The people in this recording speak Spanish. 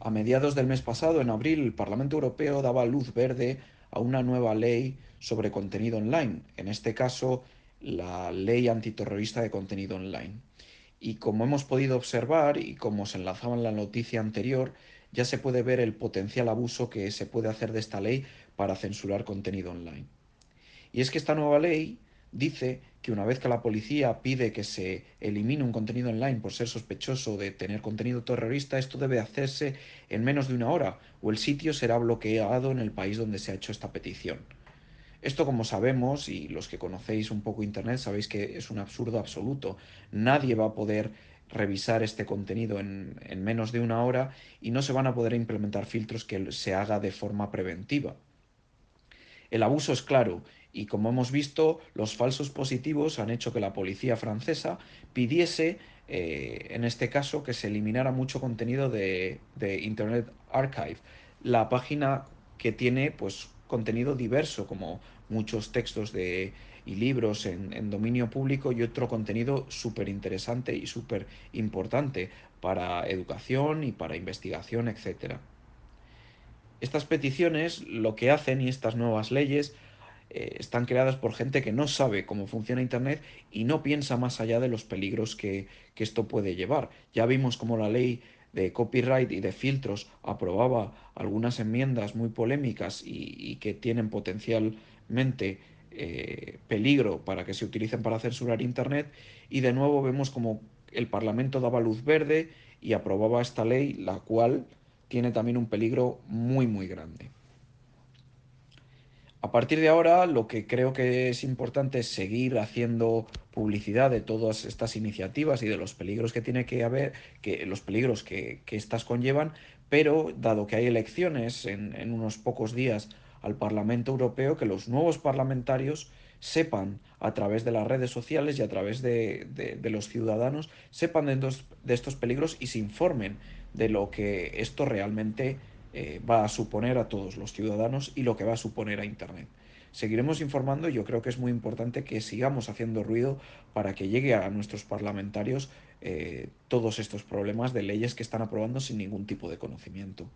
A mediados del mes pasado, en abril, el Parlamento Europeo daba luz verde a una nueva ley sobre contenido online, en este caso la ley antiterrorista de contenido online. Y como hemos podido observar y como se enlazaba en la noticia anterior, ya se puede ver el potencial abuso que se puede hacer de esta ley para censurar contenido online. Y es que esta nueva ley dice que una vez que la policía pide que se elimine un contenido online por ser sospechoso de tener contenido terrorista, esto debe hacerse en menos de una hora o el sitio será bloqueado en el país donde se ha hecho esta petición. Esto, como sabemos, y los que conocéis un poco Internet sabéis que es un absurdo absoluto. Nadie va a poder revisar este contenido en, en menos de una hora y no se van a poder implementar filtros que se haga de forma preventiva. El abuso es claro y como hemos visto, los falsos positivos han hecho que la policía francesa pidiese, eh, en este caso, que se eliminara mucho contenido de, de, Internet Archive, la página que tiene pues contenido diverso, como muchos textos de, y libros en, en dominio público y otro contenido súper interesante y súper importante para educación y para investigación, etc. Estas peticiones lo que hacen y estas nuevas leyes eh, están creadas por gente que no sabe cómo funciona Internet y no piensa más allá de los peligros que, esto puede llevar. Ya vimos cómo la ley de copyright y de filtros aprobaba algunas enmiendas muy polémicas y, y que tienen potencialmente eh, peligro para que se utilicen para censurar Internet y de nuevo vemos como el Parlamento daba luz verde y aprobaba esta ley, la cual tiene también un peligro muy muy grande. A partir de ahora, lo que creo que es importante es seguir haciendo publicidad de todas estas iniciativas y de los peligros que tiene que haber, que los peligros que, estas conllevan, pero dado que hay elecciones en, unos pocos días al Parlamento Europeo, que los nuevos parlamentarios sepan a través de las redes sociales y a través de, los ciudadanos, sepan de de estos peligros y se informen de lo que esto realmente eh, va a suponer a todos los ciudadanos y lo que va a suponer a Internet. Seguiremos informando y yo creo que es muy importante que sigamos haciendo ruido para que llegue a nuestros parlamentarios eh, todos estos problemas de leyes que están aprobando sin ningún tipo de conocimiento.